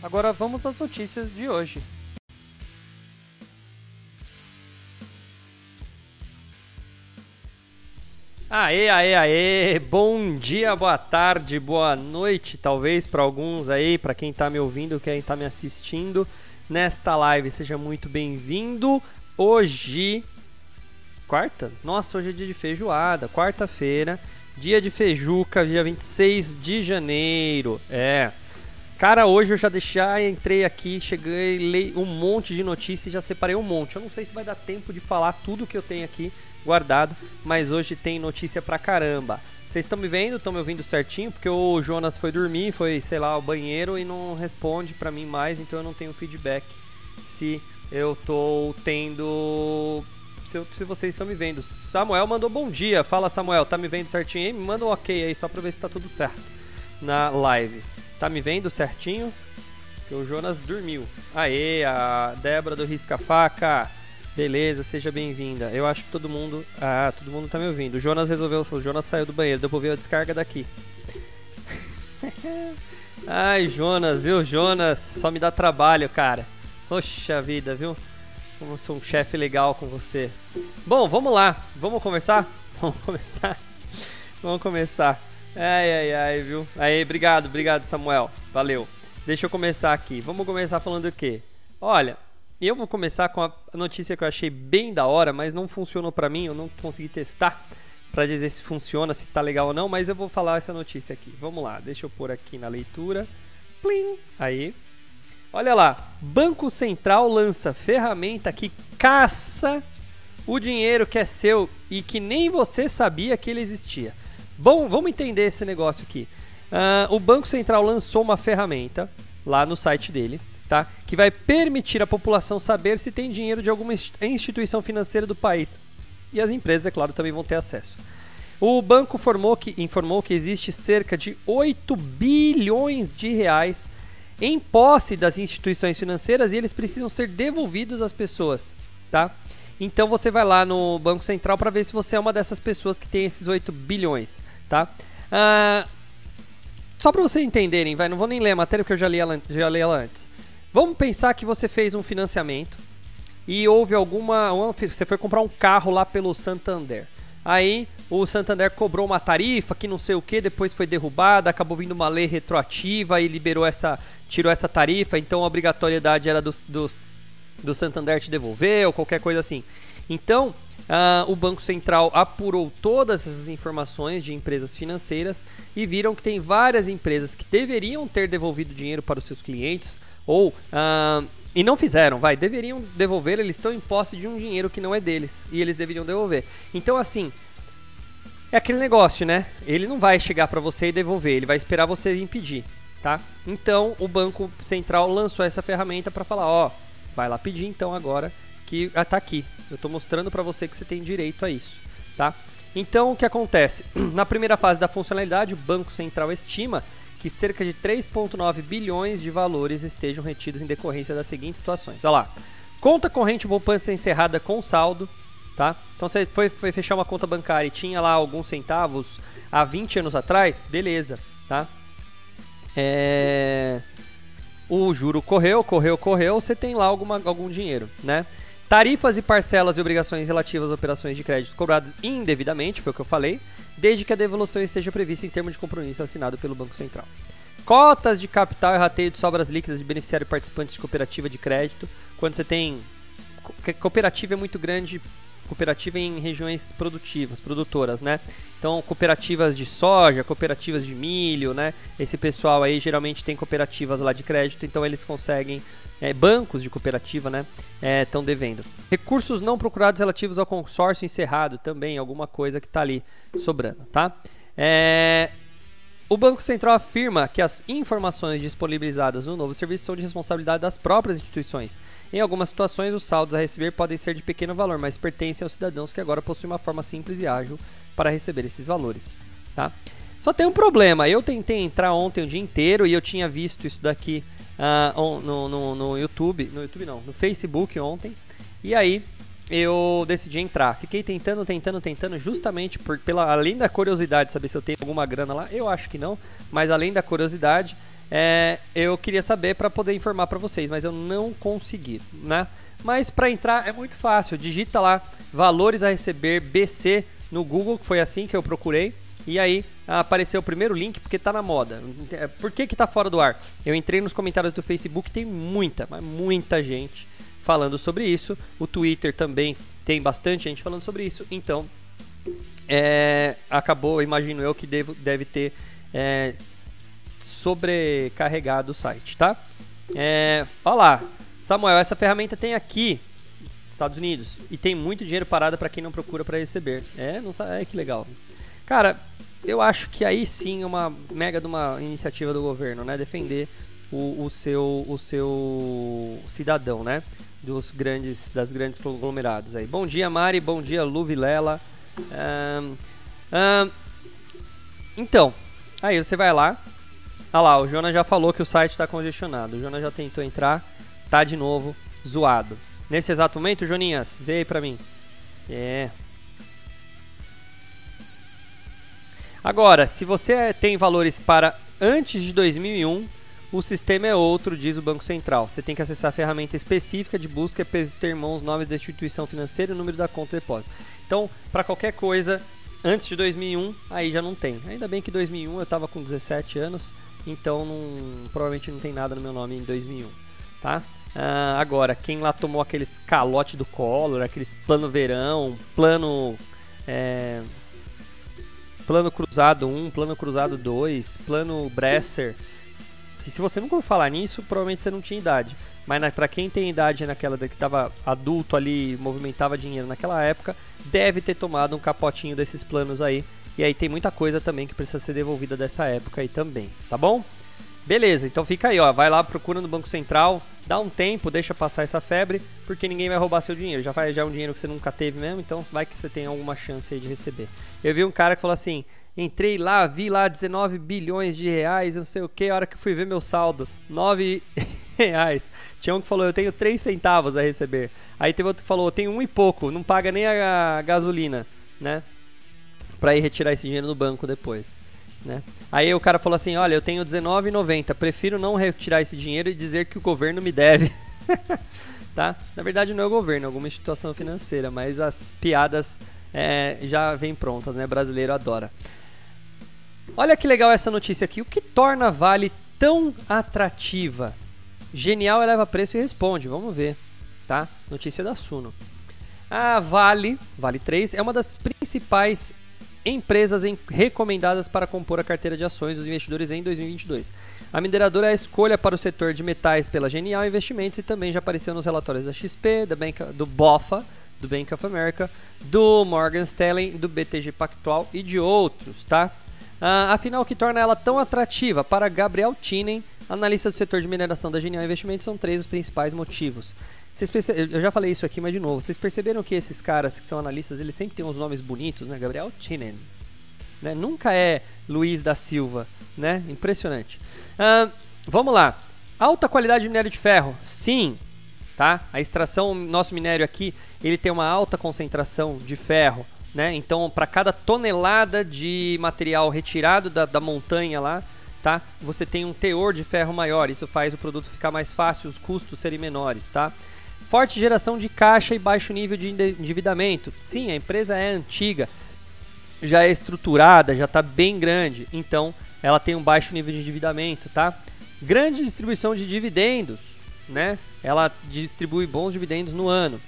Agora vamos às notícias de hoje. Aê, aê, aê! Bom dia, boa tarde, boa noite, talvez para alguns aí, para quem está me ouvindo, quem está me assistindo nesta live, seja muito bem-vindo. Hoje, quarta? Nossa, hoje é dia de feijoada, quarta-feira, dia de feijuca, dia 26 de janeiro. É. Cara, hoje eu já deixei, entrei aqui, cheguei, li um monte de notícias já separei um monte. Eu não sei se vai dar tempo de falar tudo que eu tenho aqui guardado, mas hoje tem notícia pra caramba. Vocês estão me vendo? Estão me ouvindo certinho? Porque o Jonas foi dormir, foi, sei lá, ao banheiro e não responde pra mim mais, então eu não tenho feedback se eu tô tendo. Se, eu, se vocês estão me vendo. Samuel mandou bom dia. Fala, Samuel, tá me vendo certinho aí? Me manda um ok aí, só pra ver se tá tudo certo na live. Tá me vendo certinho? Que o Jonas dormiu. Aê, a Débora do Risca Faca. Beleza, seja bem-vinda. Eu acho que todo mundo. Ah, todo mundo tá me ouvindo. O Jonas resolveu. O Jonas saiu do banheiro, deu pra ver a descarga daqui. Ai, Jonas, viu? Jonas, só me dá trabalho, cara. Poxa vida, viu? Como sou um chefe legal com você. Bom, vamos lá. Vamos conversar? Vamos começar. Vamos começar. Ai, ai, ai, viu? Aí, obrigado, obrigado, Samuel. Valeu. Deixa eu começar aqui. Vamos começar falando o quê? Olha, eu vou começar com a notícia que eu achei bem da hora, mas não funcionou para mim, eu não consegui testar para dizer se funciona, se tá legal ou não, mas eu vou falar essa notícia aqui. Vamos lá, deixa eu pôr aqui na leitura. Plim! Aí. Olha lá, Banco Central lança ferramenta que caça o dinheiro que é seu e que nem você sabia que ele existia. Bom, vamos entender esse negócio aqui. Uh, o Banco Central lançou uma ferramenta lá no site dele tá? que vai permitir à população saber se tem dinheiro de alguma instituição financeira do país. E as empresas, é claro, também vão ter acesso. O banco informou que, informou que existe cerca de 8 bilhões de reais em posse das instituições financeiras e eles precisam ser devolvidos às pessoas, tá? Então você vai lá no Banco Central para ver se você é uma dessas pessoas que tem esses 8 bilhões, tá? Ah, só para vocês entenderem, vai, não vou nem ler a matéria porque eu já li ela, já li ela antes. Vamos pensar que você fez um financiamento e houve alguma. Você foi comprar um carro lá pelo Santander. Aí o Santander cobrou uma tarifa que não sei o que, depois foi derrubada, acabou vindo uma lei retroativa e liberou essa. tirou essa tarifa, então a obrigatoriedade era do, do, do Santander te devolver ou qualquer coisa assim. Então, uh, o Banco Central apurou todas essas informações de empresas financeiras e viram que tem várias empresas que deveriam ter devolvido dinheiro para os seus clientes ou. Uh, e não fizeram, vai, deveriam devolver, eles estão em posse de um dinheiro que não é deles. E eles deveriam devolver. Então, assim, é aquele negócio, né? Ele não vai chegar para você e devolver, ele vai esperar você impedir, tá? Então, o Banco Central lançou essa ferramenta para falar, ó, vai lá pedir então agora que ah, tá aqui. Eu estou mostrando para você que você tem direito a isso, tá? Então, o que acontece? Na primeira fase da funcionalidade, o Banco Central estima que cerca de 3,9 bilhões de valores estejam retidos em decorrência das seguintes situações. Olha lá. Conta corrente poupança encerrada com saldo, tá? Então você foi, foi, fechar uma conta bancária e tinha lá alguns centavos há 20 anos atrás, beleza, tá? É... O juro correu, correu, correu, você tem lá alguma, algum dinheiro, né? Tarifas e parcelas e obrigações relativas a operações de crédito cobradas indevidamente, foi o que eu falei, desde que a devolução esteja prevista em termo de compromisso assinado pelo Banco Central. Cotas de capital e rateio de sobras líquidas de beneficiário participantes de cooperativa de crédito. Quando você tem. Cooperativa é muito grande, cooperativa em regiões produtivas, produtoras, né? Então, cooperativas de soja, cooperativas de milho, né? Esse pessoal aí geralmente tem cooperativas lá de crédito, então eles conseguem é, bancos de cooperativa, né, estão é, devendo. Recursos não procurados relativos ao consórcio encerrado, também alguma coisa que está ali sobrando, tá? É, O Banco Central afirma que as informações disponibilizadas no novo serviço são de responsabilidade das próprias instituições. Em algumas situações, os saldos a receber podem ser de pequeno valor, mas pertencem aos cidadãos que agora possuem uma forma simples e ágil para receber esses valores. Tá? Só tem um problema. Eu tentei entrar ontem o dia inteiro e eu tinha visto isso daqui uh, no, no, no YouTube. No YouTube não, no Facebook ontem. E aí eu decidi entrar. Fiquei tentando, tentando, tentando, justamente por, pela, além da curiosidade de saber se eu tenho alguma grana lá. Eu acho que não, mas além da curiosidade, é, eu queria saber para poder informar para vocês, mas eu não consegui, né? Mas para entrar é muito fácil. Digita lá valores a receber BC no Google, que foi assim que eu procurei. E aí apareceu o primeiro link porque tá na moda. Por que que tá fora do ar? Eu entrei nos comentários do Facebook, tem muita, mas muita gente falando sobre isso. O Twitter também tem bastante gente falando sobre isso. Então, é, acabou, imagino eu, que devo, deve ter é, sobrecarregado o site, tá? É, olha lá, Samuel, essa ferramenta tem aqui, Estados Unidos, e tem muito dinheiro parado para quem não procura para receber. É, não sabe, é que legal. Cara, eu acho que aí sim é uma mega de uma iniciativa do governo, né? Defender o, o, seu, o seu cidadão, né? dos grandes das grandes conglomerados aí. Bom dia, Mari. Bom dia, Lu Vilela. Um, um, então, aí você vai lá. Ah lá, o Jonas já falou que o site está congestionado. O Jonas já tentou entrar, tá de novo zoado. Nesse exato momento, Joninhas, vê aí pra mim. É. Agora, se você tem valores para antes de 2001, o sistema é outro, diz o Banco Central. Você tem que acessar a ferramenta específica de busca e ter mãos nome da instituição financeira e o número da conta de depósito. Então, para qualquer coisa, antes de 2001, aí já não tem. Ainda bem que 2001 eu estava com 17 anos, então não, provavelmente não tem nada no meu nome em 2001, tá? Ah, agora, quem lá tomou aqueles calote do Collor, aqueles plano verão, plano... É, plano cruzado 1, plano cruzado 2, plano Bresser que se você nunca ouviu falar nisso, provavelmente você não tinha idade. Mas para quem tem idade naquela que estava adulto ali, movimentava dinheiro naquela época, deve ter tomado um capotinho desses planos aí. E aí tem muita coisa também que precisa ser devolvida dessa época aí também, tá bom? Beleza, então fica aí, ó, vai lá, procura no Banco Central, dá um tempo, deixa passar essa febre, porque ninguém vai roubar seu dinheiro. Já vai já é um dinheiro que você nunca teve mesmo, então vai que você tem alguma chance aí de receber. Eu vi um cara que falou assim: Entrei lá, vi lá 19 bilhões de reais, não sei o que. A hora que fui ver meu saldo, 9 reais. Tinha um que falou, eu tenho 3 centavos a receber. Aí teve outro que falou, eu tenho um e pouco, não paga nem a gasolina, né? Pra ir retirar esse dinheiro no banco depois. Né? Aí o cara falou assim: Olha, eu tenho R$19,90, prefiro não retirar esse dinheiro e dizer que o governo me deve. tá? Na verdade, não é o governo, é alguma instituição financeira, mas as piadas é, já vêm prontas, né? Brasileiro adora. Olha que legal essa notícia aqui. O que torna a Vale tão atrativa? Genial eleva preço e responde. Vamos ver, tá? Notícia da Suno. A Vale, Vale 3, é uma das principais empresas em, recomendadas para compor a carteira de ações dos investidores em 2022. A mineradora é a escolha para o setor de metais pela Genial Investimentos e também já apareceu nos relatórios da XP, da Bank, do BOFA, do Bank of America, do Morgan Stanley, do BTG Pactual e de outros, tá? Uh, afinal, o que torna ela tão atrativa? Para Gabriel Tinen, analista do setor de mineração da Genial Investimentos, são três os principais motivos. Perce... Eu já falei isso aqui, mas de novo. Vocês perceberam que esses caras que são analistas, eles sempre têm uns nomes bonitos, né? Gabriel Tinen. Né? Nunca é Luiz da Silva, né? Impressionante. Uh, vamos lá. Alta qualidade de minério de ferro? Sim. Tá? A extração, nosso minério aqui, ele tem uma alta concentração de ferro né? Então, para cada tonelada de material retirado da, da montanha lá, tá? Você tem um teor de ferro maior. Isso faz o produto ficar mais fácil, os custos serem menores, tá? Forte geração de caixa e baixo nível de endividamento. Sim, a empresa é antiga, já é estruturada, já está bem grande, então ela tem um baixo nível de endividamento, tá? Grande distribuição de dividendos, né? Ela distribui bons dividendos no ano.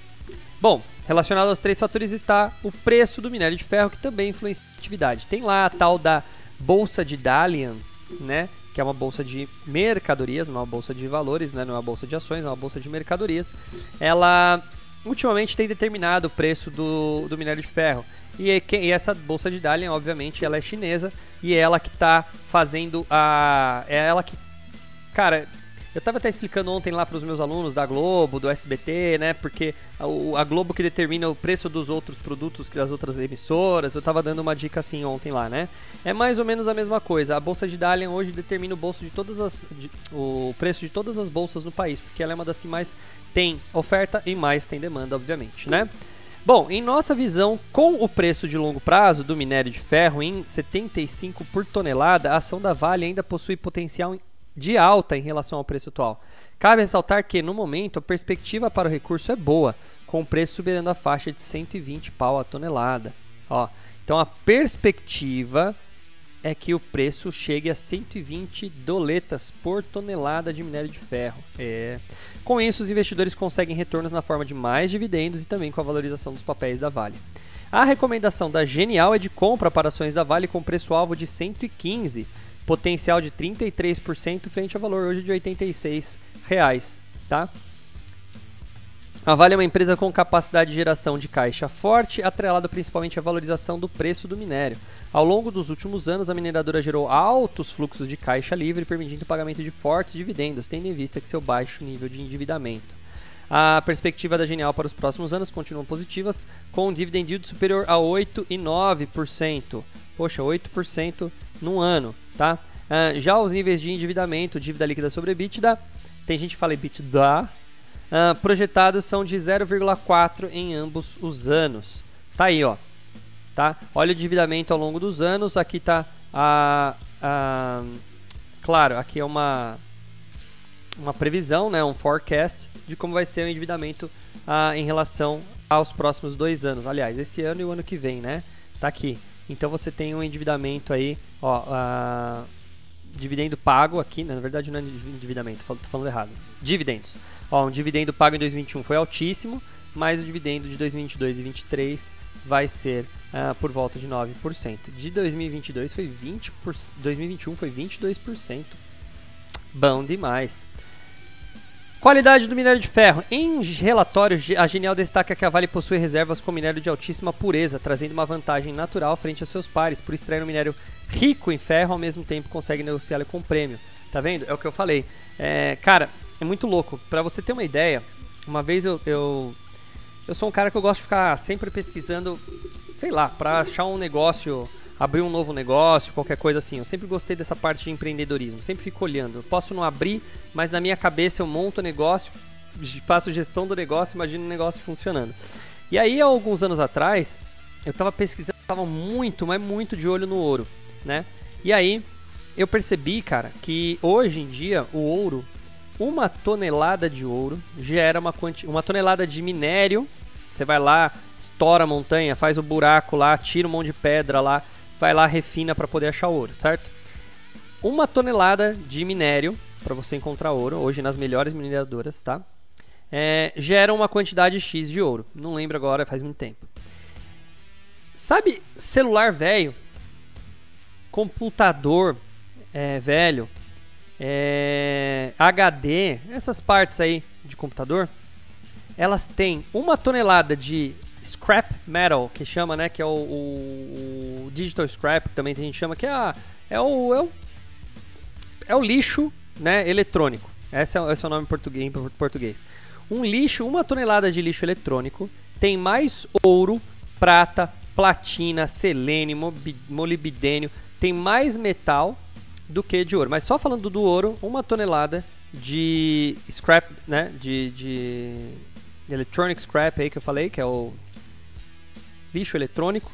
Bom, relacionado aos três fatores está o preço do minério de ferro, que também influencia a atividade. Tem lá a tal da Bolsa de Dalian, né? Que é uma bolsa de mercadorias, não é uma bolsa de valores, né? não é uma bolsa de ações, é uma bolsa de mercadorias. Ela ultimamente tem determinado o preço do, do minério de ferro. E, e essa bolsa de Dalian, obviamente, ela é chinesa e é ela que está fazendo a. É ela que. Cara, eu estava até explicando ontem lá para os meus alunos da Globo, do SBT, né? Porque a, a, Globo que determina o preço dos outros produtos que das outras emissoras. Eu estava dando uma dica assim ontem lá, né? É mais ou menos a mesma coisa. A bolsa de Dalian hoje determina o bolso de todas as, de, o preço de todas as bolsas no país, porque ela é uma das que mais tem oferta e mais tem demanda, obviamente, né? Bom, em nossa visão, com o preço de longo prazo do minério de ferro em 75 por tonelada, a ação da Vale ainda possui potencial de alta em relação ao preço atual. Cabe ressaltar que, no momento, a perspectiva para o recurso é boa, com o preço superando a faixa de 120 pau a tonelada. Ó, então a perspectiva é que o preço chegue a 120 doletas por tonelada de minério de ferro. É. Com isso, os investidores conseguem retornos na forma de mais dividendos e também com a valorização dos papéis da Vale. A recomendação da Genial é de compra para ações da Vale com preço-alvo de 115 potencial de 33% frente ao valor hoje de 86 reais, tá? A Vale é uma empresa com capacidade de geração de caixa forte, atrelada principalmente à valorização do preço do minério. Ao longo dos últimos anos, a mineradora gerou altos fluxos de caixa livre, permitindo o pagamento de fortes dividendos, tendo em vista que seu baixo nível de endividamento. A perspectiva da Genial para os próximos anos continuam positivas, com um dividend yield superior a 8,9%. Poxa, 8% no ano tá? Uh, já os níveis de endividamento, dívida líquida sobre EBITDA, tem gente que fala EBITDA, uh, projetados são de 0,4 em ambos os anos. Tá aí, ó. Tá? Olha o endividamento ao longo dos anos, aqui tá a, a claro, aqui é uma uma previsão, né, um forecast de como vai ser o endividamento uh, em relação aos próximos dois anos. Aliás, esse ano e o ano que vem, né? Tá aqui. Então você tem um endividamento aí Ó, uh, dividendo pago aqui, né? na verdade não é endividamento, tô falando errado. Dividendos. Ó, um dividendo pago em 2021 foi altíssimo, mas o dividendo de 2022 e 2023 vai ser uh, por volta de 9%. De 2022 foi 20%, 2021 foi 22%. Bom demais. Qualidade do minério de ferro. Em relatórios, a Genial destaca que a Vale possui reservas com minério de altíssima pureza, trazendo uma vantagem natural frente aos seus pares, por extrair um minério rico em ferro, ao mesmo tempo consegue negociá-lo com prêmio. Tá vendo? É o que eu falei. É, cara, é muito louco. Para você ter uma ideia, uma vez eu, eu, eu sou um cara que eu gosto de ficar sempre pesquisando, sei lá, para achar um negócio abrir um novo negócio, qualquer coisa assim. Eu sempre gostei dessa parte de empreendedorismo, sempre fico olhando. Eu posso não abrir, mas na minha cabeça eu monto o negócio, faço gestão do negócio, imagino o negócio funcionando. E aí, há alguns anos atrás, eu estava pesquisando, estava muito, mas muito de olho no ouro, né? E aí, eu percebi, cara, que hoje em dia o ouro, uma tonelada de ouro gera uma, quanti uma tonelada de minério. Você vai lá, estoura a montanha, faz o buraco lá, tira um monte de pedra lá, vai lá, refina para poder achar ouro, certo? Uma tonelada de minério para você encontrar ouro, hoje nas melhores mineradoras, tá? É, gera uma quantidade X de ouro. Não lembro agora, faz muito tempo. Sabe celular velho, computador é, velho, é, HD, essas partes aí de computador, elas têm uma tonelada de scrap metal, que chama, né? Que é o, o, o digital scrap, que também a gente chama, que é, a, é, o, é, o, é o lixo né, eletrônico. Esse é, esse é o nome em português, em português. Um lixo, uma tonelada de lixo eletrônico tem mais ouro, prata, platina, selênio, molibdênio, tem mais metal do que de ouro. Mas só falando do ouro, uma tonelada de scrap, né, de, de electronic scrap aí que eu falei, que é o lixo eletrônico,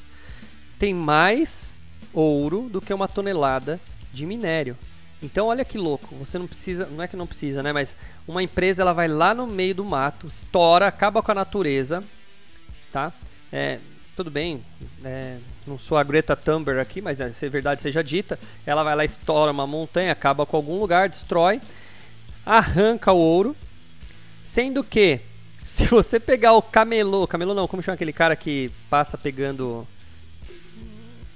tem mais ouro do que uma tonelada de minério. Então olha que louco, você não precisa, não é que não precisa, né, mas uma empresa ela vai lá no meio do mato, estoura, acaba com a natureza, tá? É, tudo bem, é, não sou a Greta Thunberg aqui, mas é, se verdade seja dita, ela vai lá, estoura uma montanha, acaba com algum lugar, destrói, arranca o ouro, sendo que se você pegar o camelô, camelô não, como chama aquele cara que passa pegando.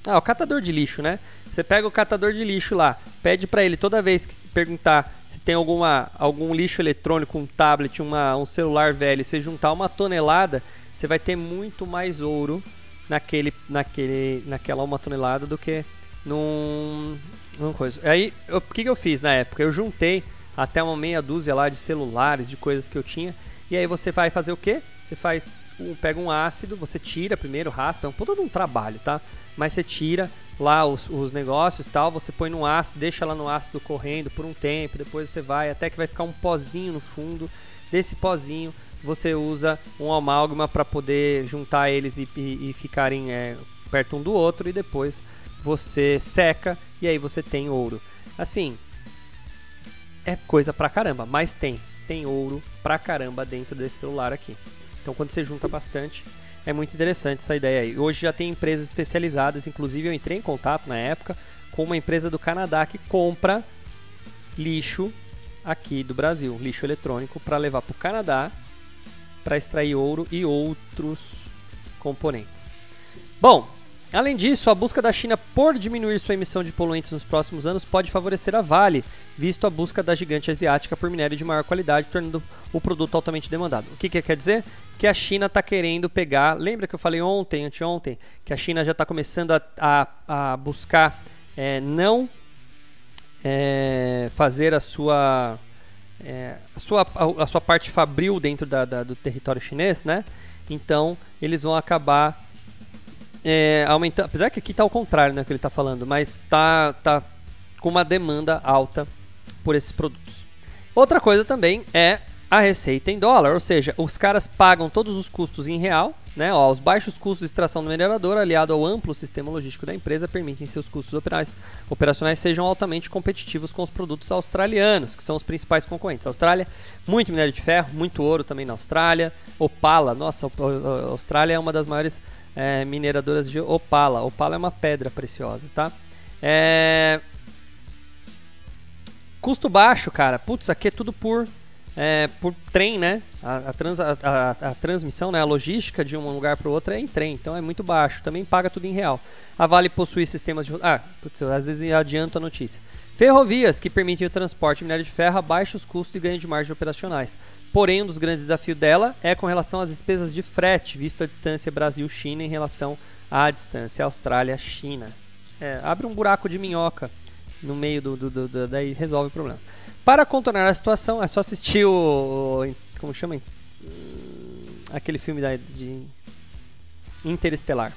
Ah, o catador de lixo, né? Você pega o catador de lixo lá, pede para ele toda vez que se perguntar se tem alguma, algum lixo eletrônico, um tablet, uma, um celular velho, você juntar uma tonelada, você vai ter muito mais ouro naquele, naquele, naquela uma tonelada do que num, num coisa. Aí, o que, que eu fiz na época? Eu juntei até uma meia dúzia lá de celulares, de coisas que eu tinha. E aí você vai fazer o quê? Você faz um, pega um ácido, você tira primeiro, raspa, é um puta de um trabalho, tá? Mas você tira lá os, os negócios tal, você põe no ácido, deixa lá no ácido correndo por um tempo, depois você vai, até que vai ficar um pozinho no fundo. Desse pozinho você usa um amálgama para poder juntar eles e, e, e ficarem é, perto um do outro e depois você seca e aí você tem ouro. Assim, é coisa pra caramba, mas tem. Tem ouro pra caramba dentro desse celular aqui. Então quando você junta bastante, é muito interessante essa ideia aí. Hoje já tem empresas especializadas, inclusive eu entrei em contato na época com uma empresa do Canadá que compra lixo aqui do Brasil, lixo eletrônico, para levar para o Canadá para extrair ouro e outros componentes. Bom, Além disso, a busca da China por diminuir sua emissão de poluentes nos próximos anos pode favorecer a Vale, visto a busca da gigante asiática por minério de maior qualidade, tornando o produto altamente demandado. O que, que quer dizer? Que a China está querendo pegar. Lembra que eu falei ontem, anteontem, que a China já está começando a, a, a buscar é, não é, fazer a sua, é, a sua, a, a, sua parte fabril dentro da, da, do território chinês, né? Então, eles vão acabar é, aumentando. Apesar que aqui está ao contrário, né, que ele está falando, mas tá, tá com uma demanda alta por esses produtos. Outra coisa também é a receita em dólar, ou seja, os caras pagam todos os custos em real, né? Ó, os baixos custos de extração do minerador, aliado ao amplo sistema logístico da empresa, permitem que seus custos operacionais, operacionais sejam altamente competitivos com os produtos australianos, que são os principais concorrentes. A Austrália, muito minério de ferro, muito ouro também na Austrália. Opala, nossa, a Austrália é uma das maiores é, mineradoras de opala. Opala é uma pedra preciosa, tá? É... Custo baixo, cara. Putz, aqui é tudo por, é, por trem, né? A, a, trans, a, a, transmissão, né? a logística de um lugar para o outro é em trem, então é muito baixo. Também paga tudo em real. A Vale possui sistemas de. Ah, putz, às vezes adianto a notícia. Ferrovias, que permitem o transporte de minério de ferro a baixos custos e ganho de margens operacionais. Porém, um dos grandes desafios dela é com relação às despesas de frete, visto a distância Brasil-China em relação à distância Austrália-China. É, abre um buraco de minhoca no meio do, do, do, do, daí resolve o problema. Para contornar a situação, é só assistir o, como chama? Aquele filme da, de Interestelar.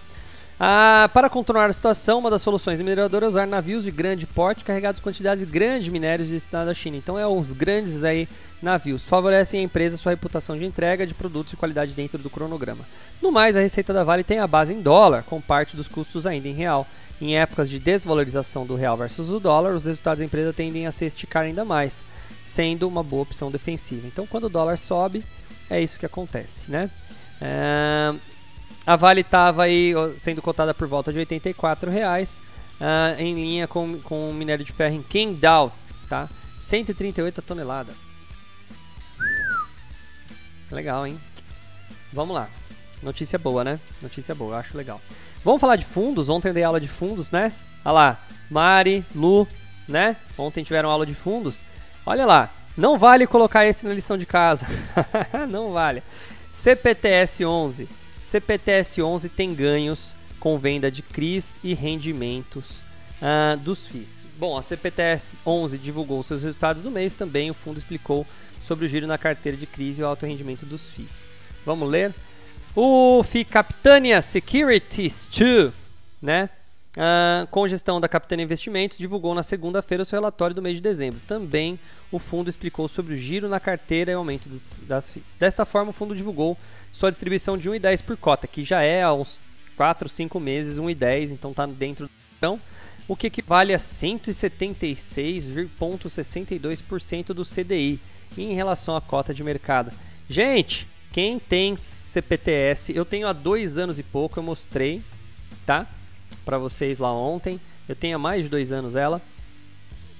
Ah, para contornar a situação, uma das soluções de mineradora é usar navios de grande porte carregados quantidades grandes de minérios destinados à China. Então é os grandes aí navios. Favorecem a empresa sua reputação de entrega de produtos de qualidade dentro do cronograma. No mais, a receita da Vale tem a base em dólar, com parte dos custos ainda em real. Em épocas de desvalorização do real versus o dólar, os resultados da empresa tendem a se esticar ainda mais, sendo uma boa opção defensiva. Então, quando o dólar sobe, é isso que acontece, né? É... A Vale estava aí sendo cotada por volta de 84 reais, uh, em linha com, com o minério de ferro em Qingdao, tá? 138 a tonelada. Legal, hein? Vamos lá. Notícia boa, né? Notícia boa, acho legal. Vamos falar de fundos? Ontem dei aula de fundos, né? Olha lá, Mari, Lu, né? Ontem tiveram aula de fundos. Olha lá, não vale colocar esse na lição de casa. não vale. CPTS 11 CPTS11 tem ganhos com venda de CRIs e rendimentos uh, dos FIIs. Bom, a CPTS11 divulgou seus resultados do mês, também o fundo explicou sobre o giro na carteira de CRIs e o alto rendimento dos FIIs. Vamos ler? O FII Capitania Securities 2, né? Uh, com gestão da Capitânia Investimentos, divulgou na segunda-feira o seu relatório do mês de dezembro. Também o fundo explicou sobre o giro na carteira e aumento dos, das FIIs. Desta forma, o fundo divulgou sua distribuição de 1,10 por cota, que já é há uns 4, 5 meses 1,10, então está dentro do então, o que equivale a 176,62% do CDI em relação à cota de mercado. Gente, quem tem CPTS, eu tenho há dois anos e pouco, eu mostrei, tá? para vocês lá ontem. Eu tenho há mais de dois anos ela.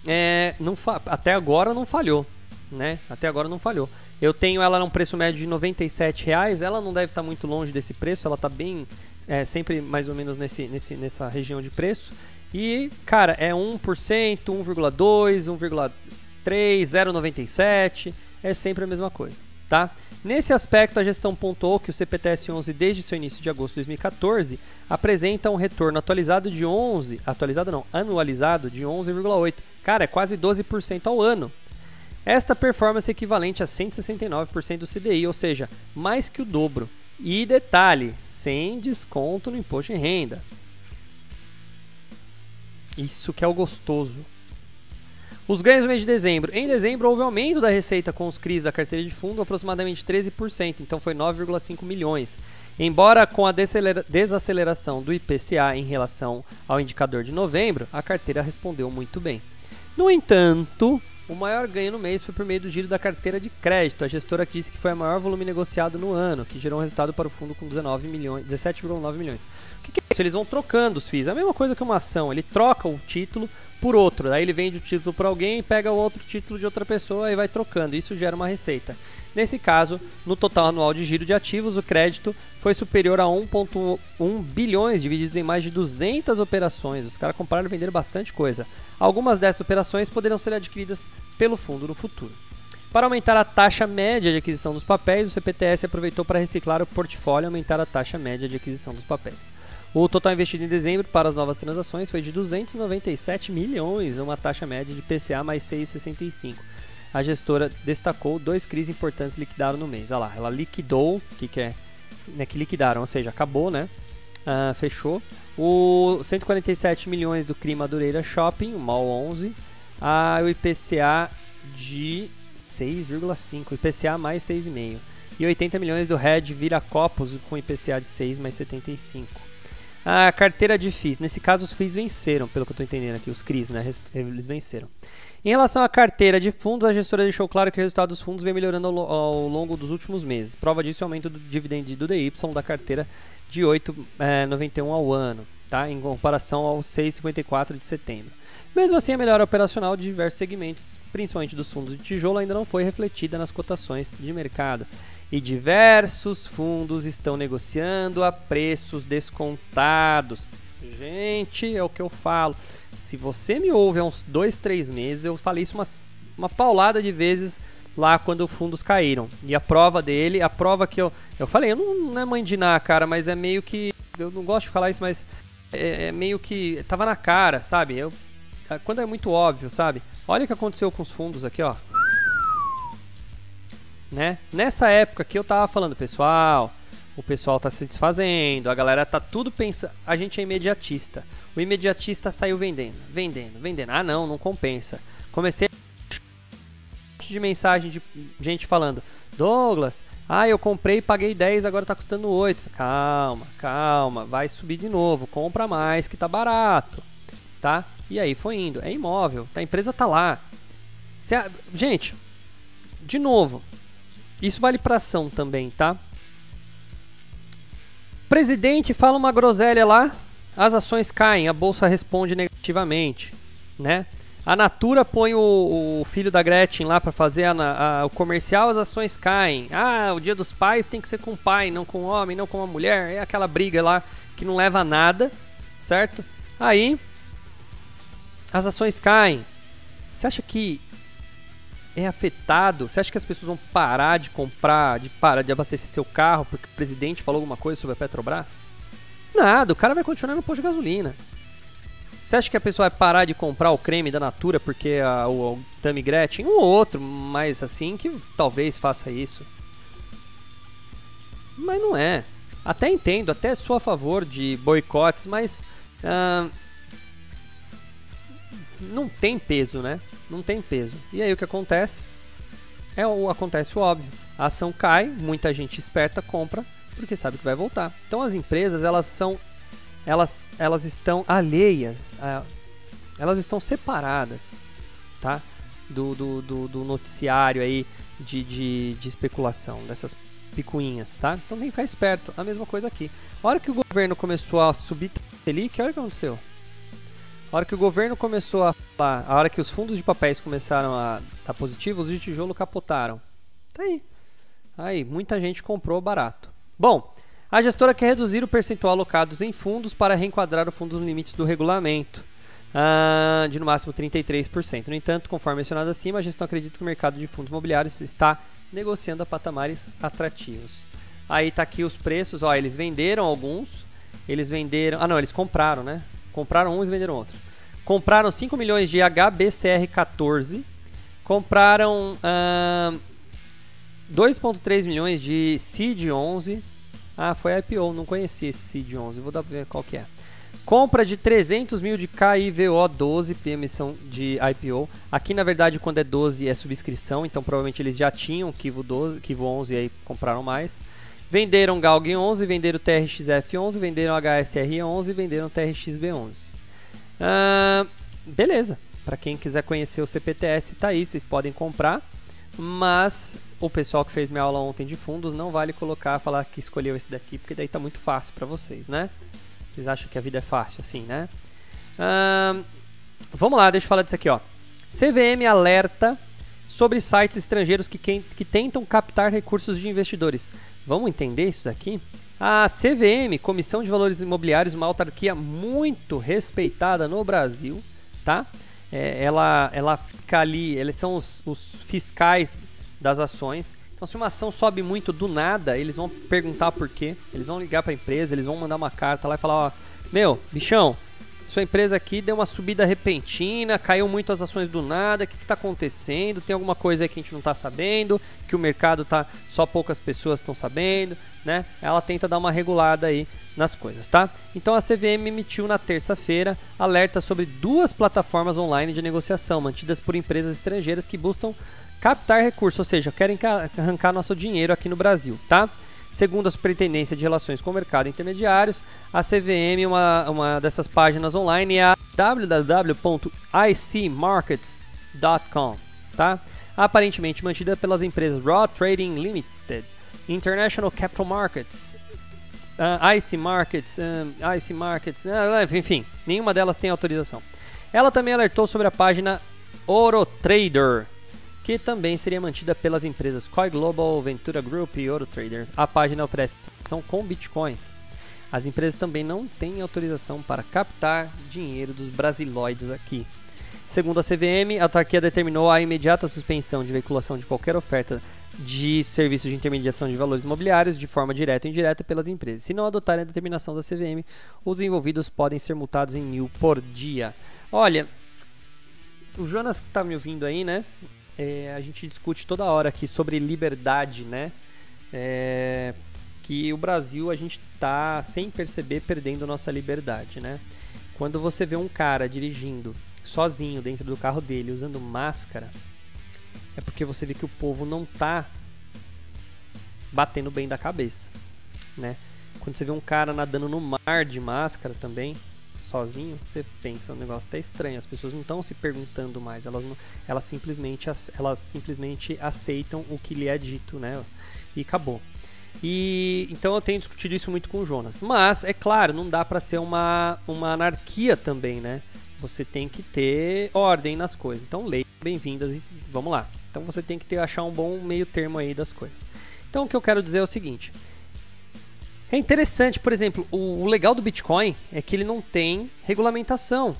É, não até agora não falhou, né? Até agora não falhou. Eu tenho ela num preço médio de 97 reais. Ela não deve estar tá muito longe desse preço. Ela está bem, é, sempre mais ou menos nesse, nesse, nessa região de preço. E, cara, é 1%, 1,2, 1,3, 0,97. É sempre a mesma coisa, tá? Nesse aspecto, a gestão pontuou que o CPTS 11, desde seu início de agosto de 2014, apresenta um retorno atualizado de 11, atualizado não, anualizado de 11,8. Cara, é quase 12% ao ano. Esta performance é equivalente a 169% do CDI, ou seja, mais que o dobro. E detalhe, sem desconto no imposto de renda. Isso que é o gostoso. Os ganhos do mês de dezembro. Em dezembro houve aumento da receita com os CRIs da carteira de fundo, aproximadamente 13%, então foi 9,5 milhões. Embora com a desaceleração do IPCA em relação ao indicador de novembro, a carteira respondeu muito bem. No entanto, o maior ganho no mês foi por meio do giro da carteira de crédito. A gestora disse que foi o maior volume negociado no ano, que gerou um resultado para o fundo com 19 milhões, 17,9 milhões. O que, que, é isso? Eles vão trocando os FIIs. É a mesma coisa que uma ação. Ele troca o título por outro. Daí ele vende o título para alguém, pega o outro título de outra pessoa e vai trocando. Isso gera uma receita. Nesse caso, no total anual de giro de ativos, o crédito foi superior a 1,1 bilhões, divididos em mais de 200 operações. Os caras compraram e venderam bastante coisa. Algumas dessas operações poderão ser adquiridas pelo fundo no futuro. Para aumentar a taxa média de aquisição dos papéis, o CPTS aproveitou para reciclar o portfólio e aumentar a taxa média de aquisição dos papéis. O total investido em dezembro para as novas transações foi de 297 milhões, uma taxa média de PCA mais 6,65 a gestora destacou dois CRIs importantes liquidaram no mês. Olha lá, ela liquidou, o que, que é? Né, que liquidaram, ou seja, acabou, né? Uh, fechou. O 147 milhões do CRI Madureira Shopping, o MOL 11. Ah, o IPCA de 6,5, IPCA mais 6,5. E 80 milhões do Red Viracopos com IPCA de 6 mais 75. A carteira de FIIs, nesse caso os FIIs venceram, pelo que eu estou entendendo aqui, os CRIs, né? Eles venceram. Em relação à carteira de fundos, a gestora deixou claro que o resultado dos fundos vem melhorando ao, ao longo dos últimos meses. Prova disso é o aumento do dividendo do DY da carteira de 8,91 é, ao ano, tá? em comparação aos 6,54 de setembro. Mesmo assim, a melhora operacional de diversos segmentos, principalmente dos fundos de tijolo, ainda não foi refletida nas cotações de mercado. E diversos fundos estão negociando a preços descontados. Gente, é o que eu falo. Se você me ouve há uns dois, três meses, eu falei isso umas, uma paulada de vezes lá quando os fundos caíram. E a prova dele, a prova que eu. Eu falei, eu não, não é mãe de nada, cara, mas é meio que. Eu não gosto de falar isso, mas é, é meio que. Tava na cara, sabe? Eu, quando é muito óbvio, sabe? Olha o que aconteceu com os fundos aqui, ó. Né? Nessa época que eu tava falando, pessoal, o pessoal tá se desfazendo, a galera tá tudo pensando. A gente é imediatista. O imediatista saiu vendendo, vendendo, vendendo. Ah, não, não compensa. Comecei de mensagem de gente falando: Douglas, ah, eu comprei, paguei 10, agora tá custando 8. Calma, calma, vai subir de novo, compra mais que tá barato, tá? E aí foi indo. É imóvel, tá? a empresa tá lá. Gente, de novo, isso vale para ação também, tá? Presidente fala uma groselha lá, as ações caem, a bolsa responde negativamente, né? A Natura põe o, o filho da Gretchen lá para fazer a, a, o comercial, as ações caem. Ah, o dia dos pais tem que ser com o pai, não com o homem, não com a mulher. É aquela briga lá que não leva a nada, certo? Aí, as ações caem. Você acha que é afetado? Você acha que as pessoas vão parar de comprar, de parar de abastecer seu carro porque o presidente falou alguma coisa sobre a Petrobras? Nada, o cara vai continuar no posto de gasolina. Você acha que a pessoa vai parar de comprar o creme da Natura porque a, o, o Tammy Gretchen, um ou outro, mas assim, que talvez faça isso? Mas não é. Até entendo, até sou a favor de boicotes, mas. Uh, não tem peso, né? não tem peso. E aí o que acontece? É o acontece o óbvio. A ação cai, muita gente esperta compra porque sabe que vai voltar. Então as empresas elas são elas elas estão alheias, elas estão separadas, tá? Do, do, do, do noticiário aí de, de, de, especulação, dessas picuinhas, tá? Então quem faz esperto, a mesma coisa aqui. A hora que o governo começou a subir Selic, olha o que aconteceu. A hora que o governo começou a falar, a hora que os fundos de papéis começaram a estar tá positivos, os de tijolo capotaram. Tá aí. Aí, muita gente comprou barato. Bom, a gestora quer reduzir o percentual alocados em fundos para reenquadrar o fundo nos limites do regulamento. Uh, de no máximo 33%. No entanto, conforme mencionado acima, a gestão acredita que o mercado de fundos imobiliários está negociando a patamares atrativos. Aí tá aqui os preços, ó, eles venderam alguns, eles venderam, ah não, eles compraram, né? Compraram uns e venderam outros. Compraram 5 milhões de HBCR14, compraram uh, 2.3 milhões de Seed 11. Ah, foi IPO, não conhecia esse Seed 11, vou dar pra ver qual que é. Compra de 300 mil de KIVO 12, emissão de IPO. Aqui, na verdade, quando é 12 é subscrição, então provavelmente eles já tinham Kivo, 12, Kivo 11 e aí compraram mais. Venderam Galg 11, venderam TRXF 11, venderam HSR 11 venderam TRXB 11. Uh, beleza, para quem quiser conhecer o CPTS, tá aí, vocês podem comprar. Mas o pessoal que fez minha aula ontem de fundos não vale colocar, falar que escolheu esse daqui, porque daí tá muito fácil para vocês, né? Vocês acham que a vida é fácil assim, né? vamos lá, deixa eu falar disso aqui, ó. CVM alerta sobre sites estrangeiros que, que tentam captar recursos de investidores. Vamos entender isso daqui? A CVM, Comissão de Valores Imobiliários, uma autarquia muito respeitada no Brasil, tá? É, ela, ela fica ali, eles são os, os fiscais das ações. Então, se uma ação sobe muito do nada, eles vão perguntar por quê. Eles vão ligar para a empresa, eles vão mandar uma carta lá e falar: ó, meu, bichão, sua empresa aqui deu uma subida repentina, caiu muito as ações do nada, o que está acontecendo? Tem alguma coisa aí que a gente não está sabendo, que o mercado tá só poucas pessoas estão sabendo, né? Ela tenta dar uma regulada aí nas coisas, tá? Então a CVM emitiu na terça-feira alerta sobre duas plataformas online de negociação mantidas por empresas estrangeiras que buscam captar recursos, ou seja, querem arrancar nosso dinheiro aqui no Brasil, tá? Segundo a Superintendência de Relações com o Mercado Intermediários, a CVM, uma, uma dessas páginas online, é a www.icmarkets.com, tá? Aparentemente mantida pelas empresas Raw Trading Limited, International Capital Markets, uh, IC Markets, um, IC Markets, uh, enfim, nenhuma delas tem autorização. Ela também alertou sobre a página Orotrader, que também seria mantida pelas empresas Coin Global, Ventura Group e Oro Traders. A página oferece ação com bitcoins. As empresas também não têm autorização para captar dinheiro dos brasiloides aqui. Segundo a CVM, a autarquia determinou a imediata suspensão de veiculação de qualquer oferta de serviços de intermediação de valores imobiliários de forma direta ou indireta pelas empresas. Se não adotarem a determinação da CVM, os envolvidos podem ser multados em mil por dia. Olha, o Jonas que está me ouvindo aí, né? É, a gente discute toda hora aqui sobre liberdade, né? É, que o Brasil a gente tá sem perceber perdendo nossa liberdade, né? Quando você vê um cara dirigindo sozinho dentro do carro dele usando máscara, é porque você vê que o povo não tá batendo bem da cabeça, né? Quando você vê um cara nadando no mar de máscara também, sozinho, você pensa, o negócio tá estranho, as pessoas não estão se perguntando mais, elas, não, elas, simplesmente, elas simplesmente aceitam o que lhe é dito, né? E acabou. E então eu tenho discutido isso muito com o Jonas. Mas, é claro, não dá para ser uma, uma anarquia também, né? Você tem que ter ordem nas coisas. Então, leis bem-vindas e vamos lá. Então você tem que ter achar um bom meio termo aí das coisas. Então o que eu quero dizer é o seguinte: é interessante, por exemplo, o, o, legal do Bitcoin é que ele não tem regulamentação,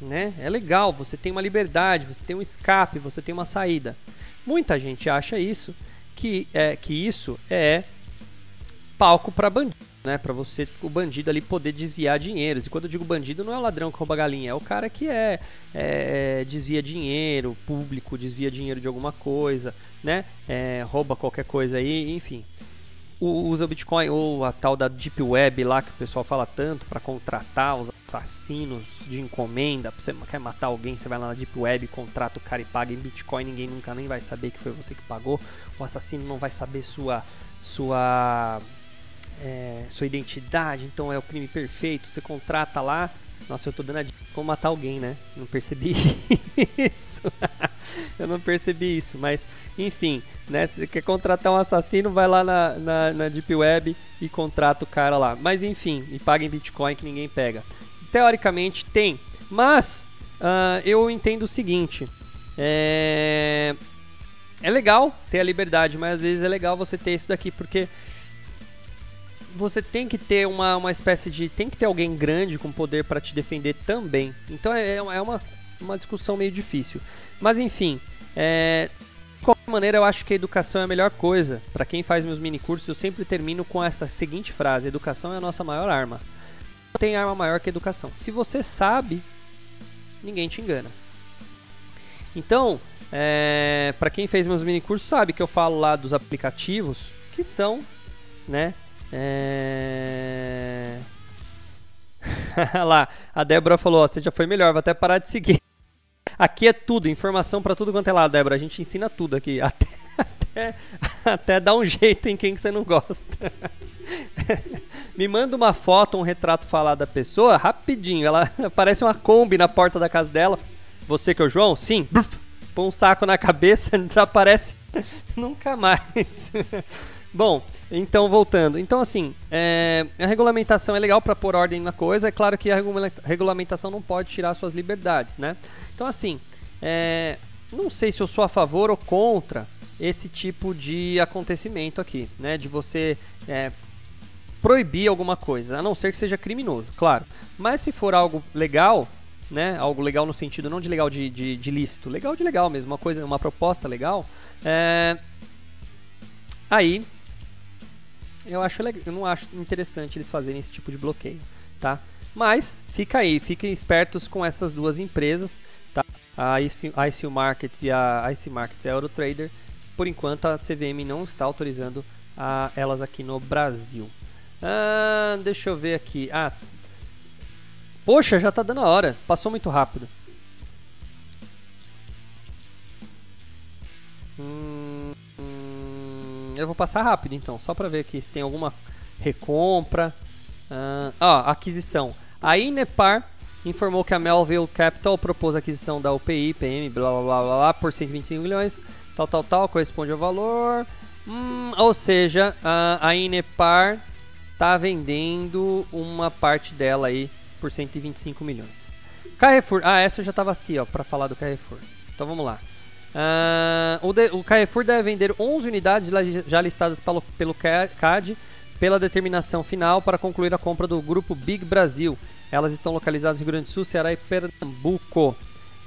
né? É legal, você tem uma liberdade, você tem um escape, você tem uma saída. Muita gente acha isso que é que isso é palco para bandido, né? Para você o bandido ali poder desviar dinheiros. E quando eu digo bandido, não é o ladrão que rouba galinha, é o cara que é, é desvia dinheiro público, desvia dinheiro de alguma coisa, né? É, rouba qualquer coisa aí, enfim usa o Bitcoin ou a tal da Deep Web lá que o pessoal fala tanto para contratar os assassinos de encomenda. Você quer matar alguém, você vai lá na Deep Web, contrata o cara e paga em Bitcoin. Ninguém nunca nem vai saber que foi você que pagou. O assassino não vai saber sua sua é, sua identidade. Então é o crime perfeito. Você contrata lá. Nossa, eu tô dando a dica como matar alguém, né? Não percebi isso. eu não percebi isso, mas enfim, né? Se você quer contratar um assassino, vai lá na, na, na Deep Web e contrata o cara lá. Mas enfim, e paga em Bitcoin que ninguém pega. Teoricamente tem, mas uh, eu entendo o seguinte: é... é legal ter a liberdade, mas às vezes é legal você ter isso daqui, porque você tem que ter uma, uma espécie de. Tem que ter alguém grande com poder para te defender também. Então é, é uma, uma discussão meio difícil. Mas enfim, é, De qualquer maneira, eu acho que a educação é a melhor coisa. Para quem faz meus mini cursos, eu sempre termino com essa seguinte frase: educação é a nossa maior arma. Não tem arma maior que educação. Se você sabe, ninguém te engana. Então, é, para quem fez meus mini cursos sabe que eu falo lá dos aplicativos que são, né? É... lá, a Débora falou: ó, você já foi melhor, vou até parar de seguir. Aqui é tudo, informação para tudo quanto é lá, Débora. A gente ensina tudo aqui. Até, até, até dar um jeito em quem que você não gosta. Me manda uma foto, um retrato falado da pessoa, rapidinho. Ela aparece uma Kombi na porta da casa dela. Você que é o João? Sim. Põe um saco na cabeça, desaparece nunca mais. Bom, então voltando. Então, assim, é, a regulamentação é legal para pôr ordem na coisa. É claro que a regulamentação não pode tirar suas liberdades, né? Então, assim, é, não sei se eu sou a favor ou contra esse tipo de acontecimento aqui, né? De você é, proibir alguma coisa, a não ser que seja criminoso, claro. Mas se for algo legal, né? Algo legal no sentido não de legal de, de, de lícito, legal de legal mesmo, uma coisa, uma proposta legal. É, aí eu acho eu não acho interessante eles fazerem esse tipo de bloqueio, tá? Mas fica aí, fiquem espertos com essas duas empresas, tá? A ICU, ICU Markets e a IC Markets e a Eurotrader. Por enquanto a CVM não está autorizando a, elas aqui no Brasil. Ah, deixa eu ver aqui. Ah, poxa, já tá dando a hora. Passou muito rápido. Hum, eu vou passar rápido então, só para ver aqui se tem alguma recompra. Ó, aquisição. A Inepar informou que a Melville Capital propôs a aquisição da UPI, PM, blá blá blá blá, blá por 125 milhões, tal tal tal, corresponde ao valor. Hum, ou seja, a, a Inepar tá vendendo uma parte dela aí por 125 milhões. Carrefour, ah, essa eu já estava aqui, ó, para falar do Carrefour. Então vamos lá. Uh, o, de, o, Carrefour deve vender 11 unidades já listadas pelo, pelo CAD pela determinação final para concluir a compra do grupo Big Brasil. Elas estão localizadas no Rio Grande do Sul, Ceará e Pernambuco.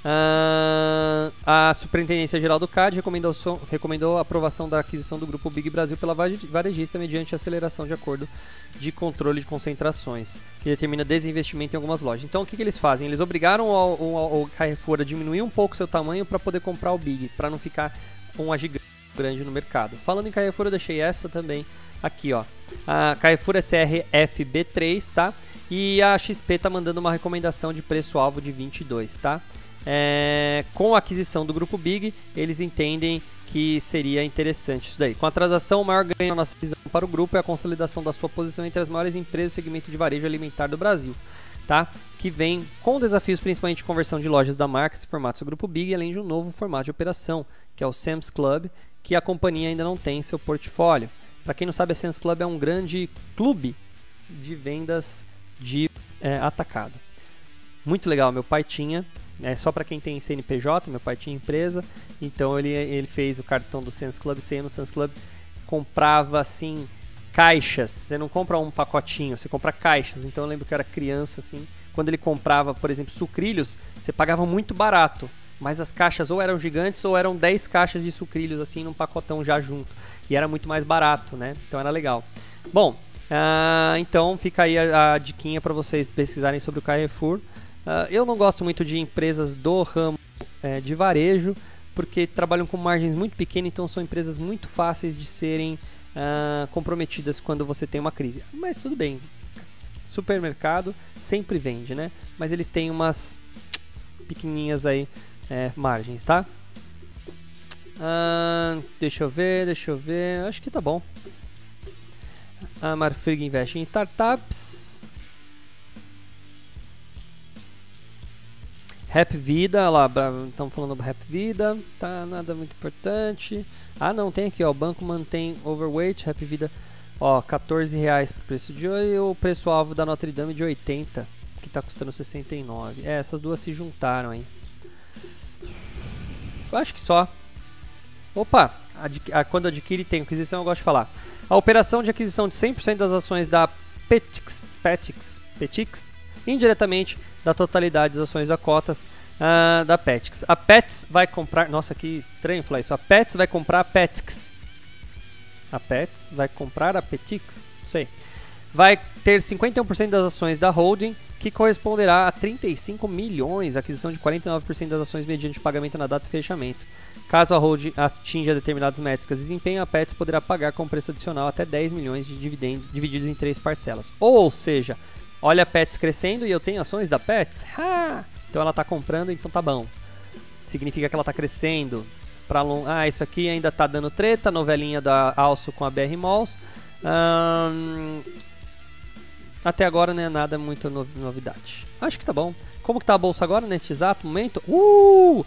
Uh, a Superintendência Geral do CAD recomendou, recomendou a aprovação da aquisição do grupo Big Brasil pela varejista mediante aceleração de acordo de controle de concentrações, que determina desinvestimento em algumas lojas. Então, o que, que eles fazem? Eles obrigaram o, Carrefour a diminuir um pouco seu tamanho para poder comprar o Big, para não ficar um gigante grande no mercado. Falando em Carrefour, eu deixei essa também aqui, ó. A Carrefour SRFB3, tá? E a XP tá mandando uma recomendação de preço-alvo de 22, tá? é, com a aquisição do grupo Big, eles entendem que seria interessante isso daí. Com a transação, o maior ganho na nossa visão para o grupo é a consolidação da sua posição entre as maiores empresas do segmento de varejo alimentar do Brasil, tá? Que vem com desafios principalmente de conversão de lojas da marca esse formato do grupo Big, além de um novo formato de operação, que é o Sam's Club, que a companhia ainda não tem em seu portfólio. Para quem não sabe, a Sam's Club é um grande clube de vendas de é, atacado. Muito legal, meu pai tinha, é só para quem tem CNPJ, meu pai tinha empresa, então ele, ele fez o cartão do Sense Club, você no Sense Club comprava assim caixas, você não compra um pacotinho, você compra caixas. Então eu lembro que era criança assim, quando ele comprava, por exemplo, sucrilhos, você pagava muito barato, mas as caixas ou eram gigantes ou eram 10 caixas de sucrilhos assim num pacotão já junto. E era muito mais barato, né? Então era legal. Bom, uh, então fica aí a, a diquinha para vocês pesquisarem sobre o Carrefour. Uh, eu não gosto muito de empresas do ramo é, de varejo, porque trabalham com margens muito pequenas, então são empresas muito fáceis de serem uh, comprometidas quando você tem uma crise. Mas tudo bem, supermercado sempre vende, né? Mas eles têm umas pequenininhas aí é, margens, tá? Uh, deixa eu ver, deixa eu ver, acho que tá bom. A Marfrig investe em startups. Rap Vida, lá, estamos falando do Rap Vida, tá nada muito importante. Ah, não, tem aqui, ó, o banco mantém overweight, Rap Vida, ó, 14 reais pro preço de hoje e o preço alvo da Notre Dame de 80, que tá custando 69. É, essas duas se juntaram aí. Eu acho que só. Opa, a, quando adquire tem aquisição, eu gosto de falar. A operação de aquisição de 100% das ações da Petix, Petix, Petix indiretamente da totalidade das ações da cotas uh, da Petix. A Pets vai comprar. Nossa, que estranho falar isso. A Pets vai comprar a Petix. A Pets vai comprar a Petix? Não sei. Vai ter 51% das ações da holding, que corresponderá a 35 milhões, aquisição de 49% das ações mediante pagamento na data de fechamento. Caso a holding atinja determinadas métricas de desempenho, a Pets poderá pagar com preço adicional até 10 milhões de dividendos divididos em três parcelas. Ou seja, olha a Pets crescendo e eu tenho ações da Pets? Ha! Então ela está comprando, então tá bom. Significa que ela está crescendo. Pra long... Ah, isso aqui ainda tá dando treta, novelinha da Alço com a BR Malls. Até agora não é nada muito novidade. Acho que tá bom. Como que tá a bolsa agora neste exato momento? Uh!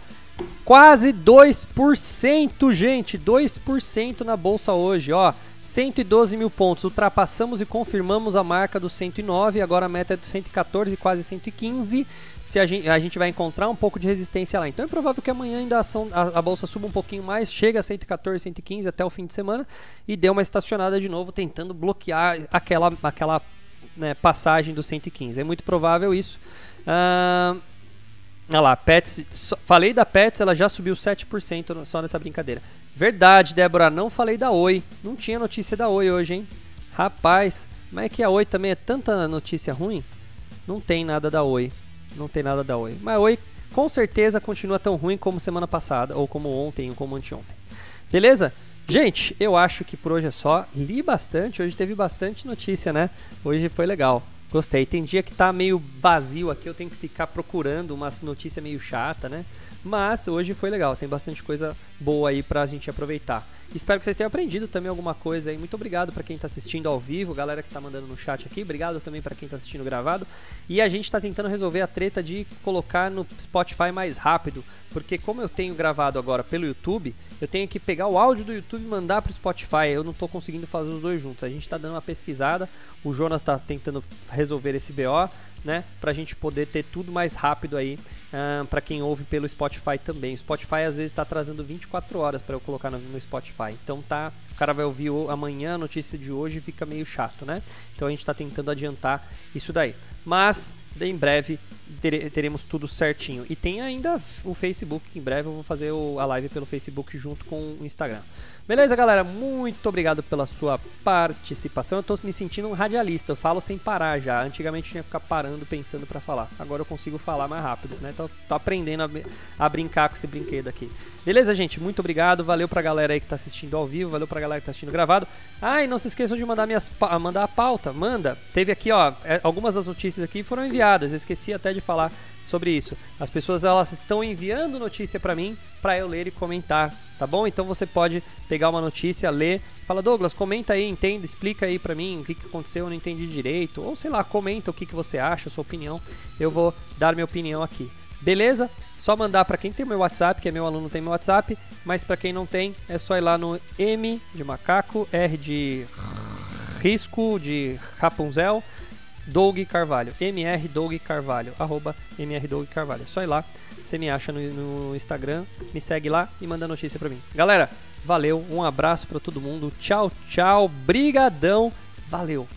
Quase 2%, gente. 2% na bolsa hoje, ó. 112 mil pontos. Ultrapassamos e confirmamos a marca do 109. Agora a meta é de 114, quase 115 se a gente, a gente vai encontrar um pouco de resistência lá. Então é provável que amanhã ainda a, ação, a, a, bolsa suba um pouquinho mais, chega a 114, 115 até o fim de semana e dê uma estacionada de novo, tentando bloquear aquela, aquela né, passagem do 115. É muito provável isso. Ah, olha lá, Pets, falei da Pets, ela já subiu 7% só nessa brincadeira. Verdade, Débora, não falei da Oi. Não tinha notícia da Oi hoje, hein? Rapaz, mas é que a Oi também é tanta notícia ruim? Não tem nada da Oi não tem nada da Oi. Mas Oi com certeza continua tão ruim como semana passada, ou como ontem, ou como anteontem. Beleza? Gente, eu acho que por hoje é só. Li bastante, hoje teve bastante notícia, né? Hoje foi legal. Gostei. Tem dia que tá meio vazio aqui, eu tenho que ficar procurando umas notícias meio chata, né? Mas hoje foi legal, tem bastante coisa boa aí pra gente aproveitar. Espero que vocês tenham aprendido também alguma coisa aí. Muito obrigado para quem está assistindo ao vivo, galera que está mandando no chat aqui. Obrigado também para quem está assistindo gravado. E a gente está tentando resolver a treta de colocar no Spotify mais rápido, porque como eu tenho gravado agora pelo YouTube, eu tenho que pegar o áudio do YouTube e mandar para o Spotify. Eu não estou conseguindo fazer os dois juntos. A gente está dando uma pesquisada. O Jonas está tentando resolver esse BO né? Pra gente poder ter tudo mais rápido aí uh, para quem ouve pelo Spotify também. O Spotify às vezes está trazendo 24 horas para eu colocar no, no, Spotify. Então tá, o cara vai ouvir amanhã a notícia de hoje e fica meio chato, né? Então a gente está tentando adiantar isso daí. Mas em breve teremos tudo certinho. E tem ainda o Facebook, em breve eu vou fazer o, a live pelo Facebook junto com o Instagram. Beleza, galera? Muito obrigado pela sua participação. Eu tô me sentindo um radialista, eu falo sem parar já. Antigamente tinha que ficar parando, pensando para falar. Agora eu consigo falar mais rápido, né? Tô, tô aprendendo a, a, brincar com esse brinquedo aqui. Beleza, gente? Muito obrigado. Valeu pra galera aí que tá assistindo ao vivo, valeu pra galera que tá assistindo gravado. Ah, e não se esqueçam de mandar, minhas, mandar a pauta. Manda. Teve aqui, ó, é, algumas das notícias aqui foram enviadas. Eu esqueci até de falar sobre isso. As pessoas elas estão enviando notícia para mim para eu ler e comentar, tá bom? Então você pode pegar uma notícia, ler, fala Douglas, comenta aí, entenda, explica aí para mim o que, que aconteceu, eu não entendi direito, ou sei lá, comenta o que, que você acha, sua opinião. Eu vou dar minha opinião aqui. Beleza? Só mandar para quem tem meu WhatsApp, que é meu aluno tem meu WhatsApp, mas para quem não tem, é só ir lá no M de macaco, R de risco, de Rapunzel, Doug Carvalho, MR Doug Carvalho, arroba MR Doug Carvalho. É só ir lá, você me acha no, no Instagram, me segue lá e manda notícia pra mim. Galera, valeu, um abraço para todo mundo, tchau, tchau, brigadão, valeu!